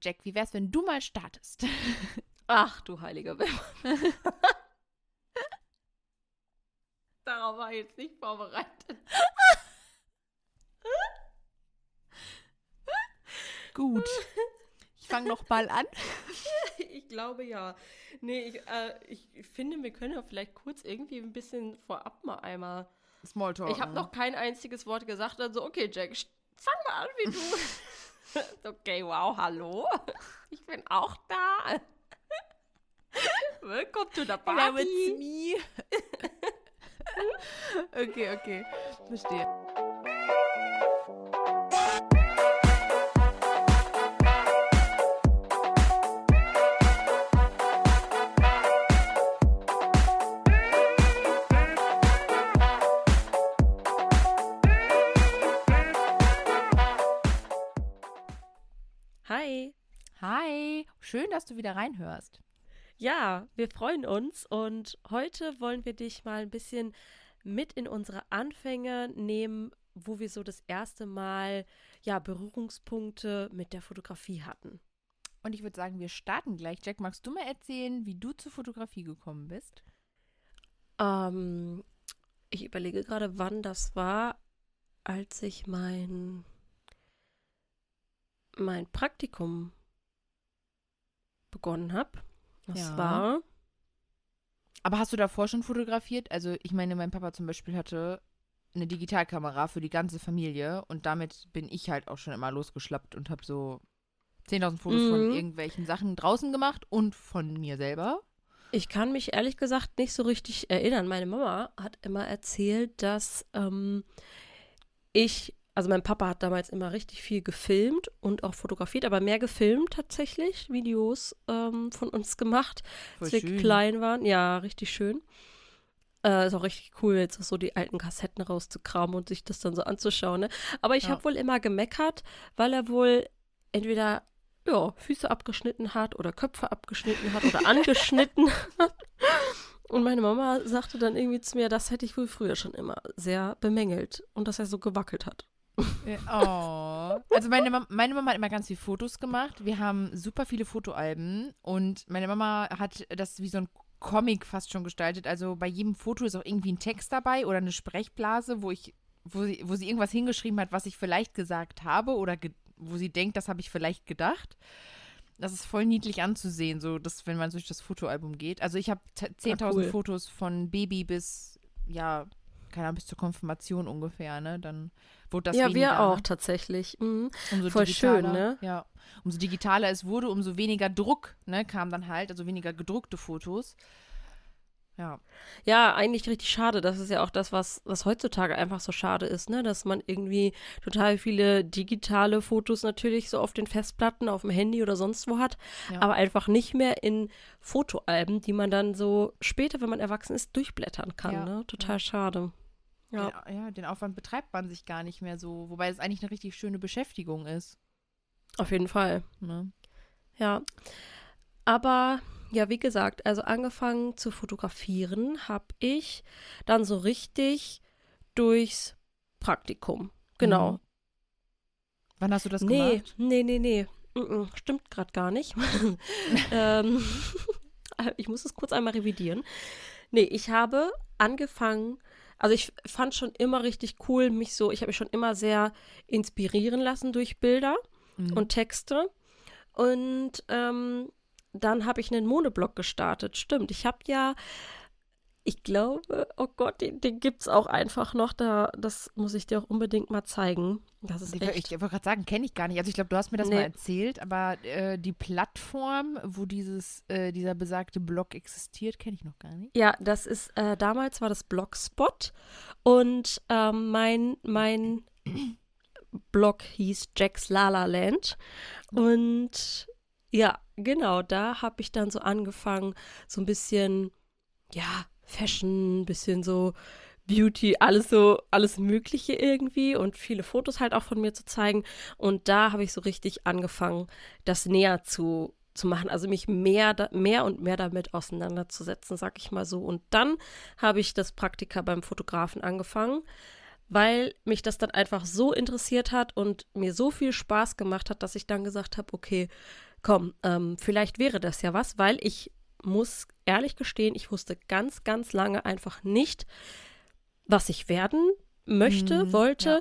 Jack, wie wär's, wenn du mal startest? Ach, du heiliger Wimmer. Darauf war ich jetzt nicht vorbereitet. Gut. Ich fange noch mal an. Ich glaube ja. Nee, ich, äh, ich finde, wir können ja vielleicht kurz irgendwie ein bisschen vorab mal einmal. Smalltalk. Ich habe noch kein einziges Wort gesagt, also okay, Jack, fang mal an, wie du. okay, wow, hallo. Ich bin auch da. Willkommen to the party. Hello, it's me. okay, okay. Verstehe. Schön, dass du wieder reinhörst. Ja, wir freuen uns und heute wollen wir dich mal ein bisschen mit in unsere Anfänge nehmen, wo wir so das erste Mal ja Berührungspunkte mit der Fotografie hatten. Und ich würde sagen, wir starten gleich. Jack, magst du mal erzählen, wie du zur Fotografie gekommen bist? Ähm, ich überlege gerade, wann das war, als ich mein mein Praktikum begonnen habe. Das Ja. war Aber hast du davor schon fotografiert? Also, ich meine, mein Papa zum Beispiel hatte eine Digitalkamera für die ganze Familie und damit bin ich halt auch schon immer losgeschlappt und habe so 10.000 Fotos von Mhm. irgendwelchen Sachen draußen gemacht und von mir selber. Ich kann mich ehrlich gesagt nicht so richtig erinnern. Meine Mama hat immer erzählt, dass ähm, ich, also mein Papa hat damals immer richtig viel gefilmt und auch fotografiert, aber mehr gefilmt tatsächlich, Videos ähm, von uns gemacht, Voll als wir schön. klein waren. Ja, richtig schön. Äh, ist auch richtig cool, jetzt so die alten Kassetten rauszukramen und sich das dann so anzuschauen. Ne? Aber ich Ja. habe wohl immer gemeckert, weil er wohl entweder ja, Füße abgeschnitten hat oder Köpfe abgeschnitten hat oder angeschnitten hat. Und meine Mama sagte dann irgendwie zu mir, das hätte ich wohl früher schon immer sehr bemängelt und dass er so gewackelt hat. Oh. Also meine, Mam meine Mama hat immer ganz viele Fotos gemacht. Wir haben super viele Fotoalben und meine Mama hat das wie so ein Comic fast schon gestaltet. Also bei jedem Foto ist auch irgendwie ein Text dabei oder eine Sprechblase, wo ich, wo sie, wo sie irgendwas hingeschrieben hat, was ich vielleicht gesagt habe oder ge wo sie denkt, das habe ich vielleicht gedacht. Das ist voll niedlich anzusehen, so dass wenn man durch das Fotoalbum geht. Also ich habe 10.000 cool. Fotos von Baby bis ja, keine Ahnung, bis zur Konfirmation ungefähr, ne? Dann wurde das ja, weniger, wir auch Ne? tatsächlich. Mhm. Umso Voll schön, ne? Ja. Umso digitaler es wurde, umso weniger Druck, ne, kam dann halt, also weniger gedruckte Fotos. Ja. Ja, eigentlich richtig schade. Das ist ja auch das, was, was heutzutage einfach so schade ist, ne? Dass man irgendwie total viele digitale Fotos natürlich so auf den Festplatten, auf dem Handy oder sonst wo hat, Ja. aber einfach nicht mehr in Fotoalben, die man dann so später, wenn man erwachsen ist, durchblättern kann, Ja, ne? Total schade. Ja. Den, ja, den Aufwand betreibt man sich gar nicht mehr so, wobei es eigentlich eine richtig schöne Beschäftigung ist. Auf jeden Fall. Ne? Ja. Aber ja, wie gesagt, also angefangen zu fotografieren habe ich dann so richtig durchs Praktikum. Genau. Mhm. Wann hast du das Nee, gemacht? nee, nee, nee. Mm-mm, stimmt gerade gar nicht. ähm, ich muss es kurz einmal revidieren. Nee, ich habe angefangen, also ich fand schon immer richtig cool, mich so, ich habe mich schon immer sehr inspirieren lassen durch Bilder Mhm. und Texte. Und ähm, dann habe ich einen Monoblog gestartet. Stimmt, ich habe ja, ich glaube, oh Gott, den, den gibt es auch einfach noch. Da, das muss ich dir auch unbedingt mal zeigen. Das ist ich echt. ich wollte gerade sagen, kenne ich gar nicht. Also ich glaube, du hast mir das Nee. mal erzählt, aber äh, die Plattform, wo dieses, äh, dieser besagte Blog existiert, kenne ich noch gar nicht. Ja, das ist, äh, damals war das Blogspot und ähm, mein, mein Blog hieß Jack's Lala Land und ja, genau, da habe ich dann so angefangen, so ein bisschen, ja, Fashion, ein bisschen so Beauty, alles so, alles Mögliche irgendwie und viele Fotos halt auch von mir zu zeigen und da habe ich so richtig angefangen, das näher zu zu machen, also mich mehr, mehr und mehr damit auseinanderzusetzen, sag ich mal so. Und dann habe ich das Praktika beim Fotografen angefangen, weil mich das dann einfach so interessiert hat und mir so viel Spaß gemacht hat, dass ich dann gesagt habe, okay, komm, ähm, vielleicht wäre das ja was, weil ich muss ehrlich gestehen, ich wusste ganz, ganz lange einfach nicht, was ich werden möchte, Mhm, wollte. ja.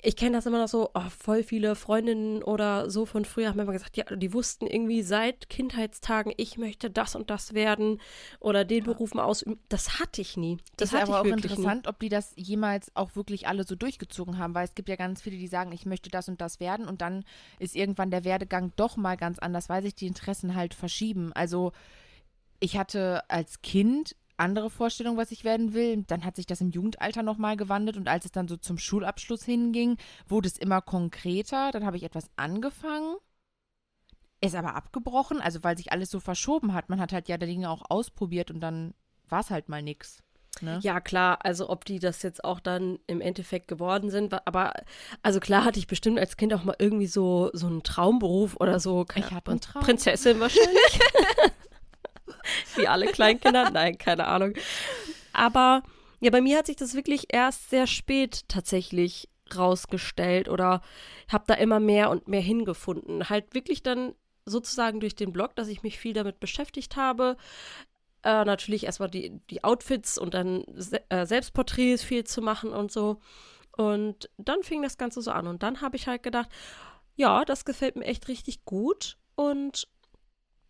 Ich kenne das immer noch so, oh, voll viele Freundinnen oder so von früher haben immer gesagt, ja, die wussten irgendwie seit Kindheitstagen, ich möchte das und das werden oder den Beruf mal ausüben. Das hatte ich nie. Das ist hatte aber auch interessant, ob die das jemals auch wirklich alle so durchgezogen haben, weil es gibt ja ganz viele, die sagen, ich möchte das und das werden und dann ist irgendwann der Werdegang doch mal ganz anders, weil sich die Interessen halt verschieben. Also ich hatte als Kind andere Vorstellungen, was ich werden will. Dann hat sich das im Jugendalter nochmal gewandelt und als es dann so zum Schulabschluss hinging, wurde es immer konkreter. Dann habe ich etwas angefangen, ist aber abgebrochen, also weil sich alles so verschoben hat. Man hat halt ja die Dinge auch ausprobiert und dann war es halt mal nix. Ne? Ja, klar, also ob die das jetzt auch dann im Endeffekt geworden sind, aber also klar hatte ich bestimmt als Kind auch mal irgendwie so, so einen Traumberuf oder so. Ich hatte einen Traum. Prinzessin wahrscheinlich. Wie alle Kleinkinder. Nein, keine Ahnung. Aber ja, bei mir hat sich das wirklich erst sehr spät tatsächlich rausgestellt oder habe da immer mehr und mehr hingefunden. Halt wirklich dann sozusagen durch den Blog, dass ich mich viel damit beschäftigt habe. Äh, natürlich erstmal die, die Outfits und dann se äh, Selbstporträts viel zu machen und so. Und dann fing das Ganze so an. Und dann habe ich halt gedacht, ja, das gefällt mir echt richtig gut. Und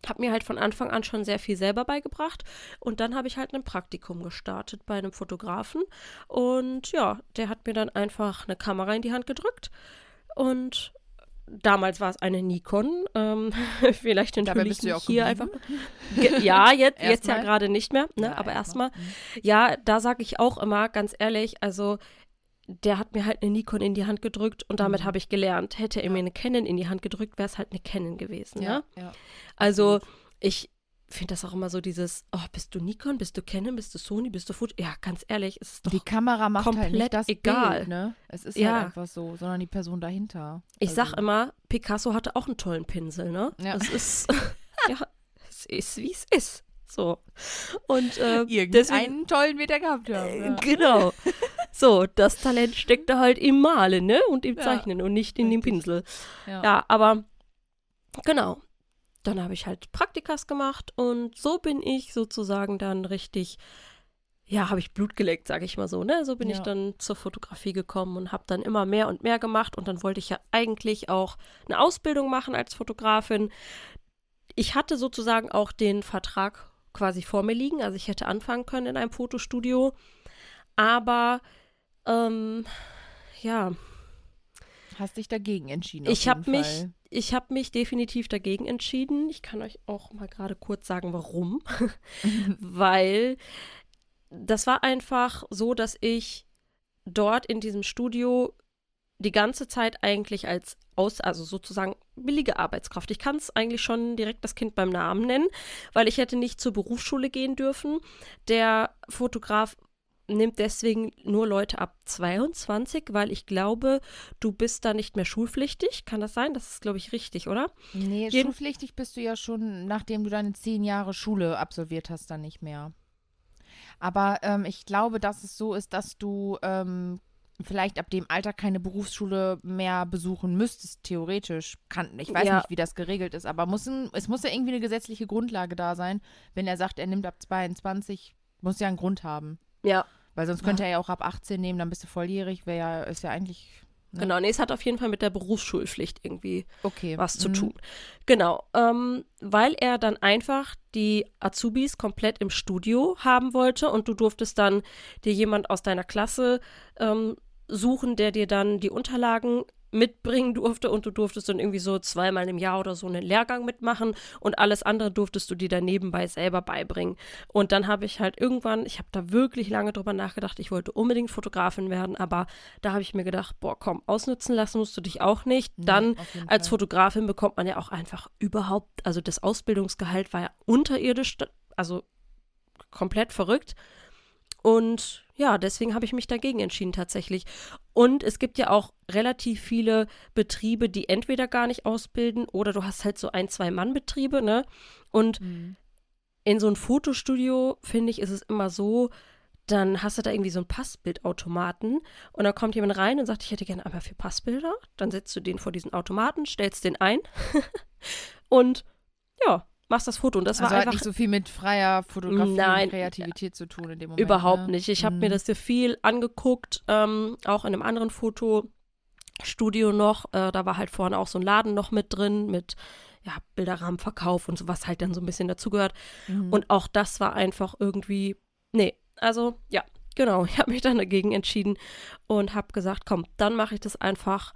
habe mir halt von Anfang an schon sehr viel selber beigebracht. Und dann habe ich halt ein Praktikum gestartet bei einem Fotografen. Und ja, der hat mir dann einfach eine Kamera in die Hand gedrückt. Und damals war es eine Nikon. Ähm, vielleicht entschuldige ich mich hier einfach. geblieben. Ja, jetzt, jetzt ja gerade nicht mehr, ne? Aber erstmal. erstmal. Ja, da sage ich auch immer, ganz ehrlich, also der hat mir halt eine Nikon in die Hand gedrückt und damit Mhm. habe ich gelernt. Hätte er mir eine Canon in die Hand gedrückt, wäre es halt eine Canon gewesen, Ja, ne? ja. Also ich finde das auch immer so dieses, oh, bist du Nikon, bist du Canon, bist du Sony, bist du Foto? Ja, ganz ehrlich, es ist doch, Die Kamera macht halt komplett nicht das egal. Bild, ne? Es ist Ja. halt einfach so, sondern die Person dahinter. ich sag Also, immer, Picasso hatte auch einen tollen Pinsel, ne? Ja. Es ist, ja, es ist, wie es ist. So. Und äh, deswegen, Irgendeinen tollen wird er gehabt haben. Äh, Ja. Genau. So, das Talent steckt da halt im Malen, ne? Und im Ja, Zeichnen und nicht in dem richtig. Pinsel. Ja. Ja, aber genau. Dann habe ich halt Praktikas gemacht und so bin ich sozusagen dann richtig, ja, habe ich Blut geleckt, sage ich mal so, ne? So bin ich Ja. dann zur Fotografie gekommen und habe dann immer mehr und mehr gemacht und dann wollte ich ja eigentlich auch eine Ausbildung machen als Fotografin. Ich hatte sozusagen auch den Vertrag quasi vor mir liegen, also ich hätte anfangen können in einem Fotostudio, aber ähm, ja, Hast dich dagegen entschieden. ich habe mich, ich habe mich definitiv dagegen entschieden. Ich kann euch auch mal gerade kurz sagen, warum. Weil das war einfach so, dass ich dort in diesem Studio die ganze Zeit eigentlich als aus, also sozusagen billige Arbeitskraft. Ich kann es eigentlich schon direkt das Kind beim Namen nennen, weil ich hätte nicht zur Berufsschule gehen dürfen. Der Fotograf nimmt deswegen nur Leute ab 22, weil ich glaube, du bist da nicht mehr schulpflichtig. Kann das sein? Das ist, glaube ich, richtig, oder? Nee, Jeden- schulpflichtig bist du ja schon, nachdem du deine zehn Jahre Schule absolviert hast, dann nicht mehr. Aber ähm, ich glaube, dass es so ist, dass du ähm, vielleicht ab dem Alter keine Berufsschule mehr besuchen müsstest, theoretisch. Kann, ich weiß Ja. nicht, wie das geregelt ist, aber muss ein, es muss ja irgendwie eine gesetzliche Grundlage da sein. Wenn er sagt, er nimmt ab 22, muss ja einen Grund haben. Ja. Weil sonst könnte er ja auch ab 18 nehmen, dann bist du volljährig, wäre ja, ist ja eigentlich Ja. Genau, nee, es hat auf jeden Fall mit der Berufsschulpflicht irgendwie okay. was zu Mhm. tun. Genau, ähm, weil er dann einfach die Azubis komplett im Studio haben wollte und du durftest dann dir jemand aus deiner Klasse ähm, suchen, der dir dann die Unterlagen mitbringen durfte und du durftest dann irgendwie so zweimal im Jahr oder so einen Lehrgang mitmachen und alles andere durftest du dir dann nebenbei selber beibringen. Und dann habe ich halt irgendwann, ich habe da wirklich lange drüber nachgedacht, ich wollte unbedingt Fotografin werden, aber da habe ich mir gedacht, boah, komm, ausnutzen lassen musst du dich auch nicht. Dann als. Fotografin bekommt man ja auch einfach überhaupt, also das Ausbildungsgehalt war ja unterirdisch, also komplett verrückt. Und ja, deswegen habe ich mich dagegen entschieden tatsächlich. Und es gibt ja auch relativ viele Betriebe, die entweder gar nicht ausbilden oder du hast halt so ein, zwei Mann-Betriebe, ne? Und Mhm. in so ein Fotostudio, finde ich, ist es immer so, dann hast du da irgendwie so einen Passbildautomaten und dann kommt jemand rein und sagt, ich hätte gerne einmal vier Passbilder. Dann setzt du den vor diesen Automaten, stellst den ein und ja, machst das Foto. Und das also war hat einfach nicht so viel mit freier Fotografie Nein. und Kreativität zu tun in dem Moment. Überhaupt ne? nicht. Ich habe Mhm. mir das hier viel angeguckt, ähm, auch in einem anderen Fotostudio noch. Äh, da war halt vorne auch so ein Laden noch mit drin, mit ja, Bilderrahmenverkauf und so, was halt dann so ein bisschen dazugehört. Mhm. Und auch das war einfach irgendwie, nee, also ja, genau. Ich habe mich dann dagegen entschieden und habe gesagt, komm, dann mache ich das einfach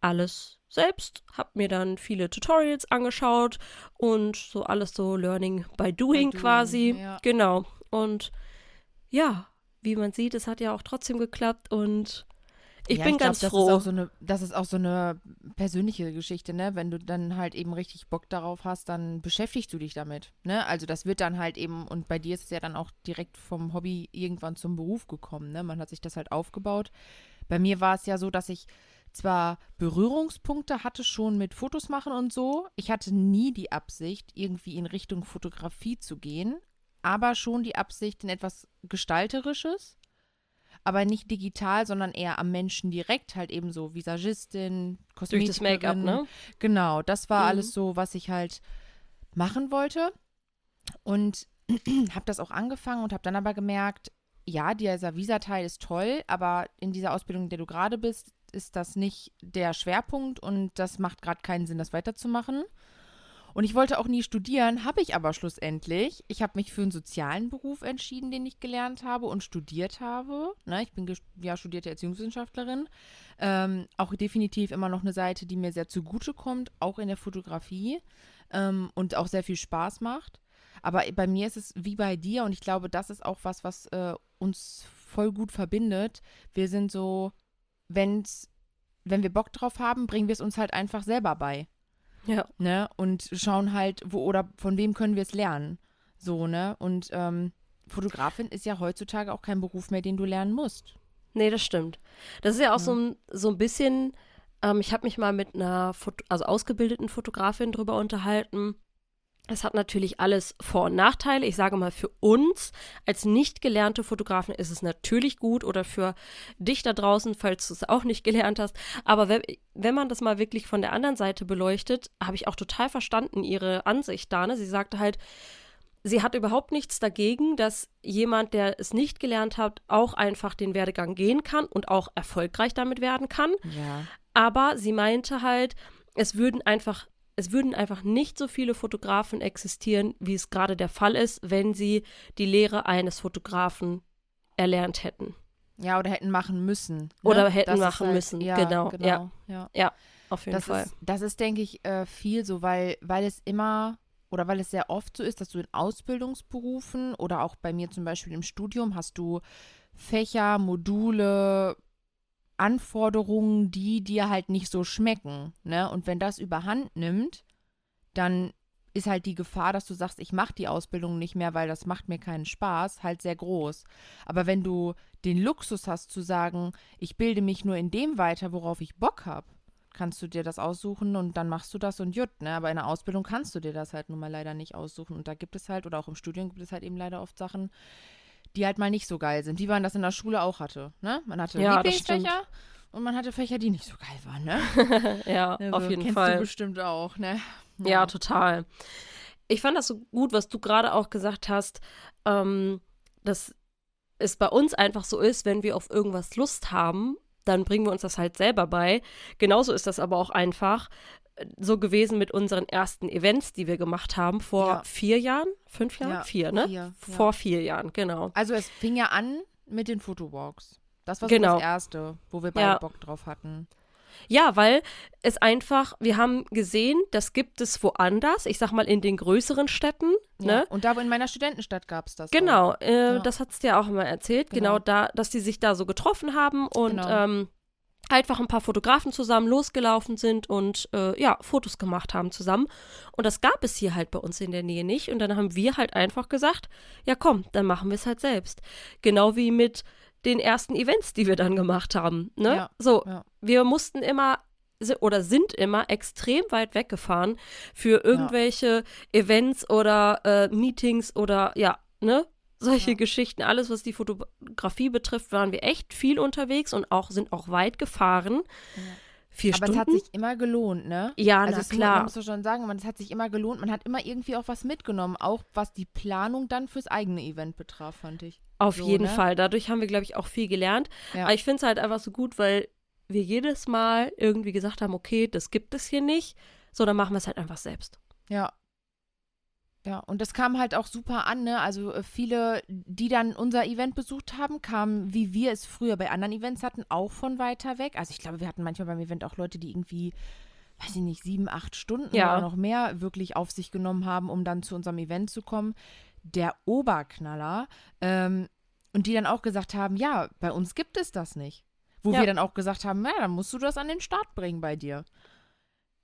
alles selbst. Habe mir dann viele Tutorials angeschaut und so alles so Learning by doing, doing, quasi. ja. Genau. Und ja, wie man sieht, es hat ja auch trotzdem geklappt und ich ja, bin glaub, ganz froh. Ist so eine, das ist auch so eine persönliche Geschichte, ne? Wenn du dann halt eben richtig Bock darauf hast, dann beschäftigst du dich damit, ne? Also das wird dann halt eben, und bei dir ist es ja dann auch direkt vom Hobby irgendwann zum Beruf gekommen, ne? Man hat sich das halt aufgebaut. Bei mir war es ja so, dass ich zwar Berührungspunkte hatte schon mit Fotos machen und so. Ich hatte nie die Absicht, irgendwie in Richtung Fotografie zu gehen, aber schon die Absicht in etwas Gestalterisches aber nicht digital, sondern eher am Menschen direkt, halt eben so Visagistin, Durch das Make-up, Kosmetikerin. ne? Genau, das war Mhm. alles so, was ich halt machen wollte. Und habe das auch angefangen und habe dann aber gemerkt, ja, dieser Visa-Teil ist toll, aber in dieser Ausbildung, in der du gerade bist, ist das nicht der Schwerpunkt und das macht gerade keinen Sinn, das weiterzumachen. Und ich wollte auch nie studieren, habe ich aber schlussendlich. Ich habe mich für einen sozialen Beruf entschieden, den ich gelernt habe und studiert habe. Ne, ich bin ja studierte Erziehungswissenschaftlerin. Ähm, auch definitiv immer noch eine Seite, die mir sehr zugute kommt, auch in der Fotografie ähm, und auch sehr viel Spaß macht. Aber bei mir ist es wie bei dir und ich glaube, das ist auch was, was äh, uns voll gut verbindet. Wir sind so, wenn's, wenn wir Bock drauf haben, bringen wir es uns halt einfach selber bei Ja. ne? Und schauen halt, wo oder von wem können wir es lernen. So, ne? Und ähm, Fotografin ist ja heutzutage auch kein Beruf mehr, den du lernen musst. Nee, das stimmt. Das ist ja auch Ja. so, ein, so ein bisschen, ähm, ich habe mich mal mit einer Foto also ausgebildeten Fotografin drüber unterhalten. Es hat natürlich alles Vor- und Nachteile. Ich sage mal, für uns als nicht gelernte Fotografen ist es natürlich gut oder für dich da draußen, falls du es auch nicht gelernt hast. Aber wenn, wenn man das mal wirklich von der anderen Seite beleuchtet, habe ich auch total verstanden ihre Ansicht da. Ne? Sie sagte halt, sie hat überhaupt nichts dagegen, dass jemand, der es nicht gelernt hat, auch einfach den Werdegang gehen kann und auch erfolgreich damit werden kann. Ja. Aber sie meinte halt, es würden einfach, es würden einfach nicht so viele Fotografen existieren, wie es gerade der Fall ist, wenn sie die Lehre eines Fotografen erlernt hätten. Ja, oder hätten machen müssen. Ne? Oder hätten Das machen müssen, Ja, genau, genau. Ja. Auf jeden Das, Fall. ist, das ist, denke ich, äh, viel so, weil, weil es immer oder weil es sehr oft so ist, dass du in Ausbildungsberufen oder auch bei mir zum Beispiel im Studium hast du Fächer, Module, Anforderungen, die dir halt nicht so schmecken. Ne? Und wenn das überhand nimmt, dann ist halt die Gefahr, dass du sagst, ich mache die Ausbildung nicht mehr, weil das macht mir keinen Spaß, halt sehr groß. Aber wenn du den Luxus hast zu sagen, ich bilde mich nur in dem weiter, worauf ich Bock habe, kannst du dir das aussuchen und dann machst du das und jut, ne? Aber in der Ausbildung kannst du dir das halt nun mal leider nicht aussuchen. Und da gibt es halt, oder auch im Studium gibt es halt eben leider oft Sachen, die halt mal nicht so geil sind, wie man das in der Schule auch hatte, ne? Man hatte Ja, Lieblingsfächer und man hatte Fächer, die nicht so geil waren, ne? ja, Also, auf jeden kennst Fall. du bestimmt auch, ne? Ja, total. Ich fand das so gut, was du gerade auch gesagt hast, ähm, dass es bei uns einfach so ist, wenn wir auf irgendwas Lust haben, dann bringen wir uns das halt selber bei. Genauso ist das aber auch einfach so gewesen mit unseren ersten Events, die wir gemacht haben vor Ja. vier Jahren, fünf Jahren, Ja, vier, ne? vier, ja. Vor vier Jahren, genau. Also es fing ja an mit den Fotowalks. Das war so Genau. das Erste, wo wir beide Ja. Bock drauf hatten. Ja, weil es einfach, wir haben gesehen, das gibt es woanders, ich sag mal in den größeren Städten, Ja. ne? Und da wo in meiner Studentenstadt gab es das. Genau, äh, Ja. das hat's dir auch immer erzählt. Genau. Genau. da, dass die sich da so getroffen haben und Genau. ähm, einfach ein paar Fotografen zusammen losgelaufen sind und äh, ja, Fotos gemacht haben zusammen. Und das gab es hier halt bei uns in der Nähe nicht. Und dann haben wir halt einfach gesagt, ja komm, dann machen wir es halt selbst. Genau wie mit den ersten Events, die wir dann gemacht haben. Ne? Ja, so, ja. wir mussten immer oder sind immer extrem weit weggefahren für irgendwelche Events oder äh, Meetings oder ja, ne? Solche Ja. Geschichten, alles, was die Fotografie betrifft, waren wir echt viel unterwegs und auch sind auch weit gefahren. Ja. Vier Aber Stunden. es hat sich immer gelohnt, ne? ja, also na klar. Man muss doch schon sagen, man- es hat sich immer gelohnt. Man hat immer irgendwie auch was mitgenommen, auch was die Planung dann fürs eigene Event betraf, fand ich. Auf so, jeden ne? Fall. Dadurch haben wir, glaube ich, auch viel gelernt. Ja. Aber ich finde es halt einfach so gut, weil wir jedes Mal irgendwie gesagt haben, okay, das gibt es hier nicht. So, dann machen wir es halt einfach selbst. Ja. Ja, und das kam halt auch super an, ne? Also äh, viele, die dann unser Event besucht haben, kamen, wie wir es früher bei anderen Events hatten, auch von weiter weg. Also ich glaube, wir hatten manchmal beim Event auch Leute, die irgendwie, weiß ich nicht, sieben, acht Stunden Ja. oder noch mehr wirklich auf sich genommen haben, um dann zu unserem Event zu kommen. Der Oberknaller. Ähm, und die dann auch gesagt haben, ja, bei uns gibt es das nicht. Wo Ja. wir dann auch gesagt haben, na, dann musst du das an den Start bringen bei dir.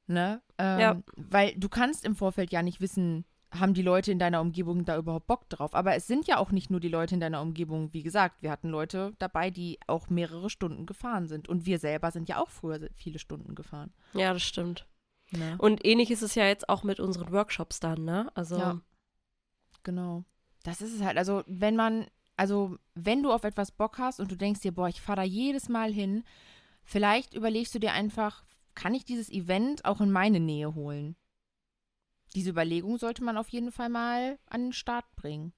Ne? Ähm, Ja. Weil du kannst im Vorfeld ja nicht wissen, haben die Leute in deiner Umgebung da überhaupt Bock drauf. Aber es sind ja auch nicht nur die Leute in deiner Umgebung. Wie gesagt, wir hatten Leute dabei, die auch mehrere Stunden gefahren sind. Und wir selber sind ja auch früher viele Stunden gefahren. Ja, das stimmt. Ne? Und ähnlich ist es ja jetzt auch mit unseren Workshops dann, ne? Also, Ja. Genau. Das ist es halt. Also, wenn man, also, wenn du auf etwas Bock hast und du denkst dir, boah, ich fahre da jedes Mal hin, vielleicht überlegst du dir einfach, kann ich dieses Event auch in meine Nähe holen? Diese Überlegung sollte man auf jeden Fall mal an den Start bringen.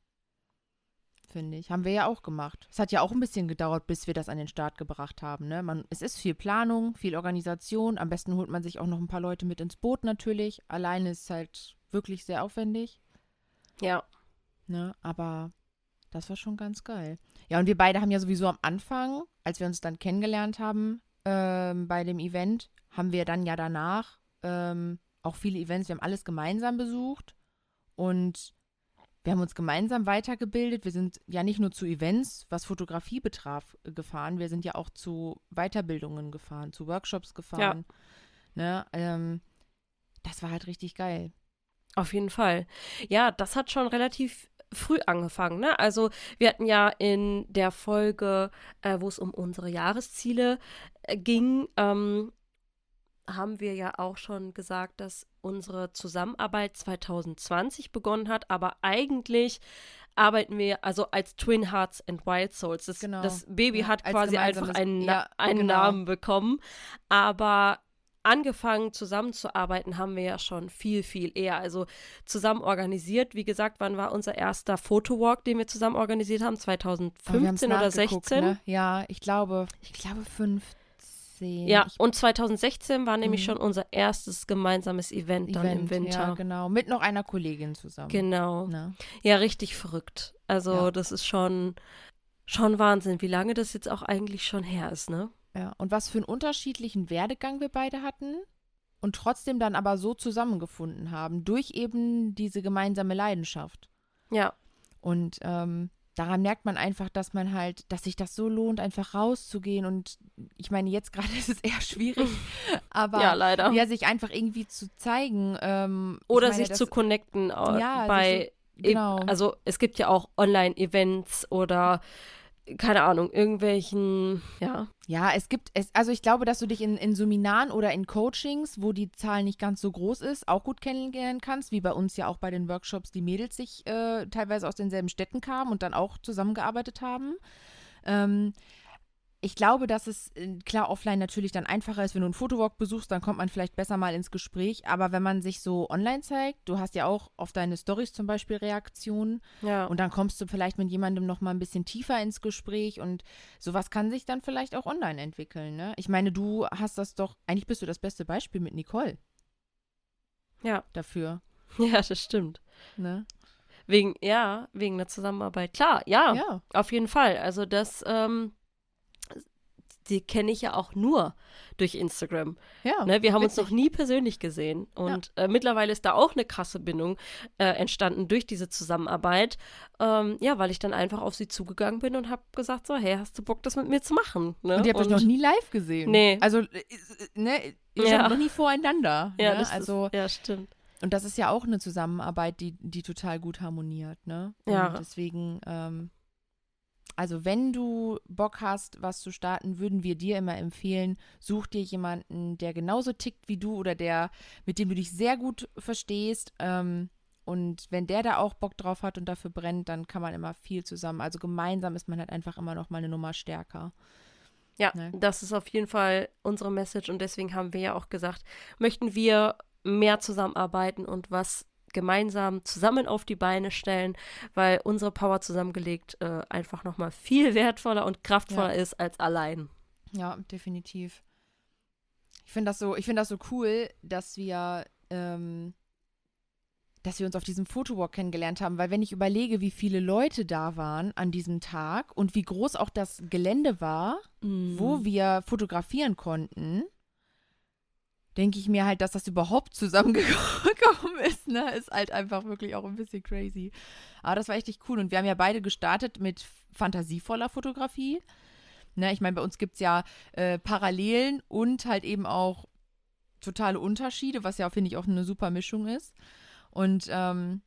Finde ich. Haben wir ja auch gemacht. Es hat ja auch ein bisschen gedauert, bis wir das an den Start gebracht haben. Ne? Man, es ist viel Planung, viel Organisation. Am besten holt man sich auch noch ein paar Leute mit ins Boot natürlich. Alleine ist halt wirklich sehr aufwendig. ja. Ne? Aber das war schon ganz geil. Ja, und wir beide haben ja sowieso am Anfang, als wir uns dann kennengelernt haben ähm, bei dem Event, haben wir dann ja danach ähm, auch viele Events, wir haben alles gemeinsam besucht und wir haben uns gemeinsam weitergebildet. Wir sind ja nicht nur zu Events, was Fotografie betraf, gefahren, wir sind ja auch zu Weiterbildungen gefahren, zu Workshops gefahren. Ne? Ähm, das war halt richtig geil. Auf jeden Fall. Ja, das hat schon relativ früh angefangen, ne? Also wir hatten ja in der Folge, äh, wo es um unsere Jahresziele äh, ging, ähm, haben wir ja auch schon gesagt, dass unsere Zusammenarbeit 2020 begonnen hat, aber eigentlich arbeiten wir also als Twin Hearts and Wild Souls. Das, Genau. das Baby hat als quasi einfach einen, ja, einen genau. Namen bekommen, aber angefangen zusammenzuarbeiten haben wir ja schon viel, viel eher. Also zusammen organisiert. Wie gesagt, wann war unser erster Fotowalk, den wir zusammen organisiert haben? Aber wir haben's 2015 oder nachgeguckt, 16? Ne? Ja, ich glaube, ich glaube 15. Ja, ich, und 2016 war nämlich Mhm. schon unser erstes gemeinsames Event, dann im Winter. Ja, genau. Mit noch einer Kollegin zusammen. Genau. Ne? Ja, richtig verrückt. Also, Ja. das ist schon, schon Wahnsinn, wie lange das jetzt auch eigentlich schon her ist, ne? Ja. Und was für einen unterschiedlichen Werdegang wir beide hatten und trotzdem dann aber so zusammengefunden haben, durch eben diese gemeinsame Leidenschaft. Ja, Und ähm, daran merkt man einfach, dass man halt, dass sich das so lohnt, einfach rauszugehen. Und ich meine, jetzt gerade ist es eher schwierig, aber ja, leider. ja, sich einfach irgendwie zu zeigen. Ähm, Oder meine, sich das- zu connecten äh, Ja, bei, genau. also es gibt ja auch Online-Events oder keine Ahnung, irgendwelchen, ja, Ja, es gibt es, also ich glaube, dass du dich in, in Seminaren oder in Coachings, wo die Zahl nicht ganz so groß ist, auch gut kennenlernen kannst, wie bei uns ja auch bei den Workshops die Mädels sich äh, teilweise aus denselben Städten kamen und dann auch zusammengearbeitet haben. Ähm, ich glaube, dass es äh, klar offline natürlich dann einfacher ist, wenn du einen Fotowalk besuchst, dann kommt man vielleicht besser mal ins Gespräch. Aber wenn man sich so online zeigt, du hast ja auch auf deine Stories zum Beispiel Reaktionen, ja. und dann kommst du vielleicht mit jemandem noch mal ein bisschen tiefer ins Gespräch und sowas kann sich dann vielleicht auch online entwickeln. Ne? Ich meine, du hast das doch, eigentlich bist du das beste Beispiel mit Nicole ja, dafür. ja, das stimmt. Ne? Wegen, ja, wegen der Zusammenarbeit. Klar, ja, Ja, auf jeden Fall. Also das, ähm, die kenne ich ja auch nur durch Instagram. ja. Ne? Wir haben uns witzig. noch nie persönlich gesehen. Und äh, mittlerweile ist da auch eine krasse Bindung äh, entstanden durch diese Zusammenarbeit. Ähm, ja, weil ich dann einfach auf sie zugegangen bin und habe gesagt, so, hey, hast du Bock, das mit mir zu machen? Ne? Und ihr habt euch noch nie live gesehen. Nee. Also, äh, äh, ne, ihr Ja. seid noch nie voreinander. Ja, ne? das also, ist, ja, stimmt. und das ist ja auch eine Zusammenarbeit, die, die total gut harmoniert, ne? Ja. Und deswegen, ähm, also wenn du Bock hast, was zu starten, würden wir dir immer empfehlen, such dir jemanden, der genauso tickt wie du oder der, mit dem du dich sehr gut verstehst. Ähm, Und wenn der da auch Bock drauf hat und dafür brennt, dann kann man immer viel zusammen. Also gemeinsam ist man halt einfach immer noch mal eine Nummer stärker. Ja, ne? das ist auf jeden Fall unsere Message und deswegen haben wir ja auch gesagt, möchten wir mehr zusammenarbeiten und was gemeinsam zusammen auf die Beine stellen, weil unsere Power zusammengelegt äh, einfach nochmal viel wertvoller und kraftvoller ja. ist als allein. Ja, definitiv. Ich finde das so, ich finde das so cool, dass wir ähm, dass wir uns auf diesem Fotowalk kennengelernt haben, weil wenn ich überlege, wie viele Leute da waren an diesem Tag und wie groß auch das Gelände war, mm. wo wir fotografieren konnten, denke ich mir halt, dass das überhaupt zusammengekommen ist, ne, ist halt einfach wirklich auch ein bisschen crazy. Aber das war echt cool und wir haben ja beide gestartet mit fantasievoller Fotografie. Ne, ich meine, bei uns gibt es ja äh, Parallelen und halt eben auch totale Unterschiede, was ja, finde ich, auch eine super Mischung ist. Und ähm,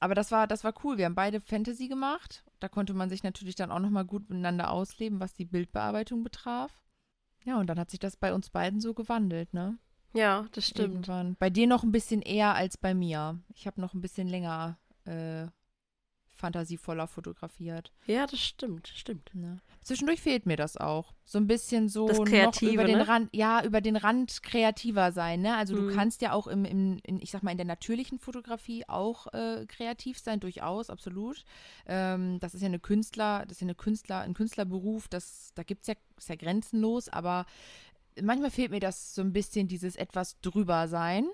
aber das war, das war cool. Wir haben beide Fantasy gemacht. Da konnte man sich natürlich dann auch nochmal gut miteinander ausleben, was die Bildbearbeitung betraf. Ja, und dann hat sich das bei uns beiden so gewandelt, ne? Ja, das stimmt. Irgendwann. Bei dir noch ein bisschen eher als bei mir. Ich habe noch ein bisschen länger äh, fantasievoller fotografiert. Ja, das stimmt, stimmt. Ne? Zwischendurch fehlt mir das auch. So ein bisschen so das Kreative, über den ne? Rand, ja, über den Rand kreativer sein, ne? Also mhm. du kannst ja auch im, im in, ich sag mal, in der natürlichen Fotografie auch äh, kreativ sein, durchaus, absolut. Ähm, das ist ja eine Künstler, das ist ja eine Künstler, ein Künstlerberuf, das, da gibt es ja, ist ja grenzenlos, aber manchmal fehlt mir das so ein bisschen, dieses etwas drüber sein.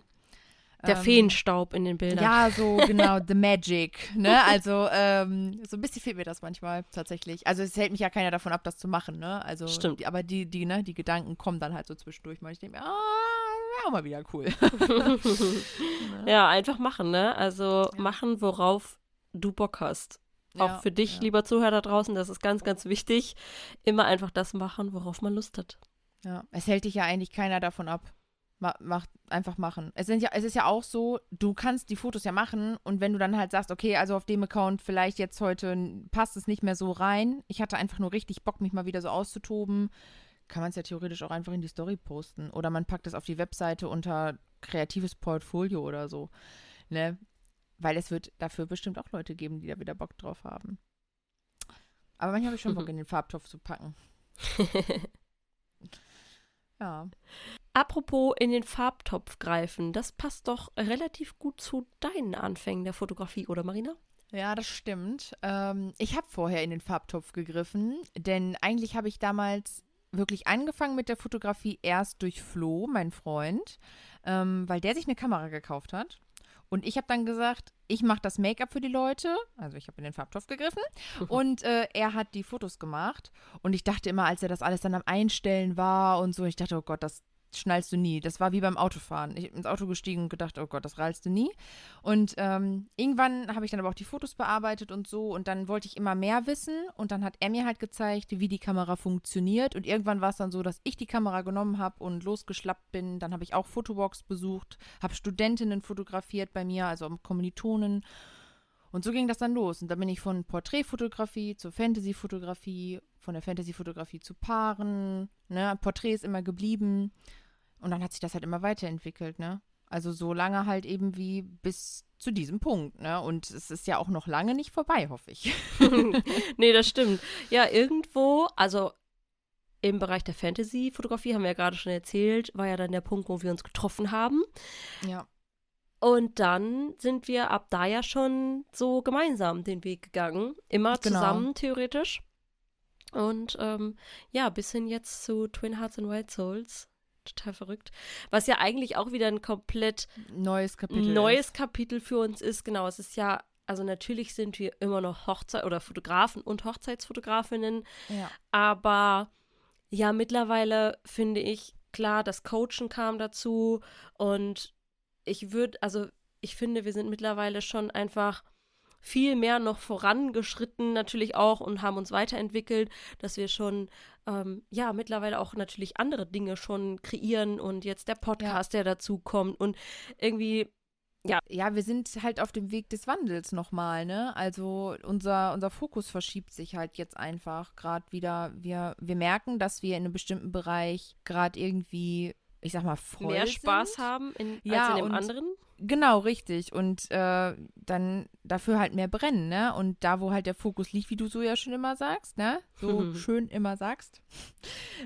Der ähm, Feenstaub in den Bildern. Ja, so genau, the magic. Ne? Also ähm, so ein bisschen fehlt mir das manchmal tatsächlich. Also es hält mich ja keiner davon ab, das zu machen. Ne? Also, Stimmt. Aber die, die, ne, die Gedanken kommen dann halt so zwischendurch. Mal ich denke mir, ah, wäre auch mal wieder cool. ja, einfach machen, ne? Also ja. machen, worauf du Bock hast. Auch ja, für dich, ja. lieber Zuhörer da draußen, das ist ganz, ganz wichtig. Immer einfach das machen, worauf man Lust hat. Ja, es hält dich ja eigentlich keiner davon ab. Ma macht, einfach machen. Es, sind ja, es ist ja auch so, du kannst die Fotos ja machen und wenn du dann halt sagst, okay, also auf dem Account vielleicht jetzt heute passt es nicht mehr so rein. Ich hatte einfach nur richtig Bock, mich mal wieder so auszutoben. Kann man es ja theoretisch auch einfach in die Story posten. Oder man packt es auf die Webseite unter kreatives Portfolio oder so. Ne? Weil es wird dafür bestimmt auch Leute geben, die da wieder Bock drauf haben. Aber manchmal habe ich schon Bock, in den Farbtopf zu packen. ja. Apropos in den Farbtopf greifen, das passt doch relativ gut zu deinen Anfängen der Fotografie, oder Marina? Ja, das stimmt. Ähm, ich habe vorher in den Farbtopf gegriffen, denn eigentlich habe ich damals wirklich angefangen mit der Fotografie erst durch Flo, mein Freund, ähm, weil der sich eine Kamera gekauft hat. Und ich habe dann gesagt, ich mache das Make-up für die Leute. Also ich habe in den Farbtopf gegriffen. und äh, er hat die Fotos gemacht. Und ich dachte immer, als er das alles dann am Einstellen war und so, ich dachte, oh Gott, das, schnallst du nie. Das war wie beim Autofahren. Ich bin ins Auto gestiegen und gedacht, oh Gott, das rallst du nie. Und ähm, irgendwann habe ich dann aber auch die Fotos bearbeitet und so. Und dann wollte ich immer mehr wissen. Und dann hat er mir halt gezeigt, wie die Kamera funktioniert. Und irgendwann war es dann so, dass ich die Kamera genommen habe und losgeschlappt bin. Dann habe ich auch Fotobox besucht, habe Studentinnen fotografiert bei mir, also Kommilitonen. Und so ging das dann los. Und dann bin ich von Porträtfotografie zur Fantasyfotografie, von der Fantasyfotografie zu Paaren. Ne? Porträt ist immer geblieben. Und dann hat sich das halt immer weiterentwickelt, ne? Also so lange halt eben wie bis zu diesem Punkt, ne? Und es ist ja auch noch lange nicht vorbei, hoffe ich. nee, das stimmt. Ja, irgendwo, also im Bereich der Fantasy-Fotografie, haben wir ja gerade schon erzählt, war ja dann der Punkt, wo wir uns getroffen haben. Ja. Und dann sind wir ab da ja schon so gemeinsam den Weg gegangen. Immer genau. zusammen, theoretisch. Und ähm, ja, bis hin jetzt zu Twin Hearts and White Souls total verrückt. Was ja eigentlich auch wieder ein komplett neues Kapitel, neues ist. Kapitel für uns ist. Genau, es ist ja, also natürlich sind wir immer noch Hochzeit- oder Fotografen und Hochzeitsfotografinnen. Ja. Aber ja, mittlerweile finde ich, klar, das Coachen kam dazu und ich würde, also ich finde, wir sind mittlerweile schon einfach viel mehr noch vorangeschritten natürlich auch und haben uns weiterentwickelt, dass wir schon ähm, ja mittlerweile auch natürlich andere Dinge schon kreieren und jetzt der Podcast, ja. der dazu kommt und irgendwie ja. Ja, wir sind halt auf dem Weg des Wandels nochmal, ne? Also unser, unser Fokus verschiebt sich halt jetzt einfach gerade wieder. Wir, wir merken, dass wir in einem bestimmten Bereich gerade irgendwie, ich sag mal, voll Mehr sind. Spaß haben in, ja, als in dem anderen. Genau, richtig. Und äh, dann dafür halt mehr brennen, ne? Und da, wo halt der Fokus liegt, wie du so ja schon immer sagst, ne? So schön immer sagst.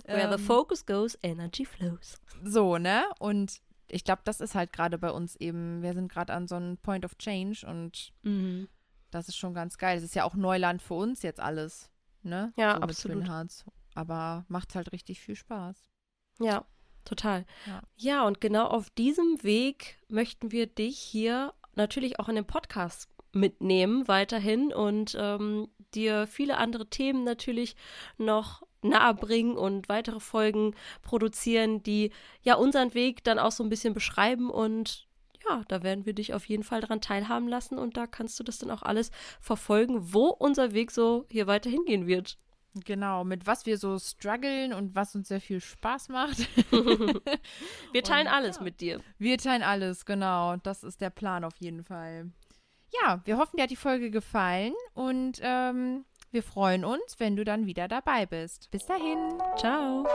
Where the Ähm, focus goes, energy flows. So, ne? Und ich glaube, das ist halt gerade bei uns eben, wir sind gerade an so einem Point of Change und Mhm. das ist schon ganz geil. Es ist ja auch Neuland für uns jetzt alles, ne? Ja, so absolut. Aber macht halt richtig viel Spaß. Ja, total. Ja. Ja, und genau auf diesem Weg möchten wir dich hier natürlich auch in dem Podcast mitnehmen weiterhin und ähm, dir viele andere Themen natürlich noch nahebringen und weitere Folgen produzieren, die ja unseren Weg dann auch so ein bisschen beschreiben und ja, da werden wir dich auf jeden Fall daran teilhaben lassen und da kannst du das dann auch alles verfolgen, wo unser Weg so hier weiter hingehen wird. Genau, mit was wir so strugglen und was uns sehr viel Spaß macht. Wir teilen Und, alles ja. mit dir. Wir teilen alles, genau. Das ist der Plan auf jeden Fall. Ja, wir hoffen, dir hat die Folge gefallen und ähm, wir freuen uns, wenn du dann wieder dabei bist. Bis dahin. Ciao.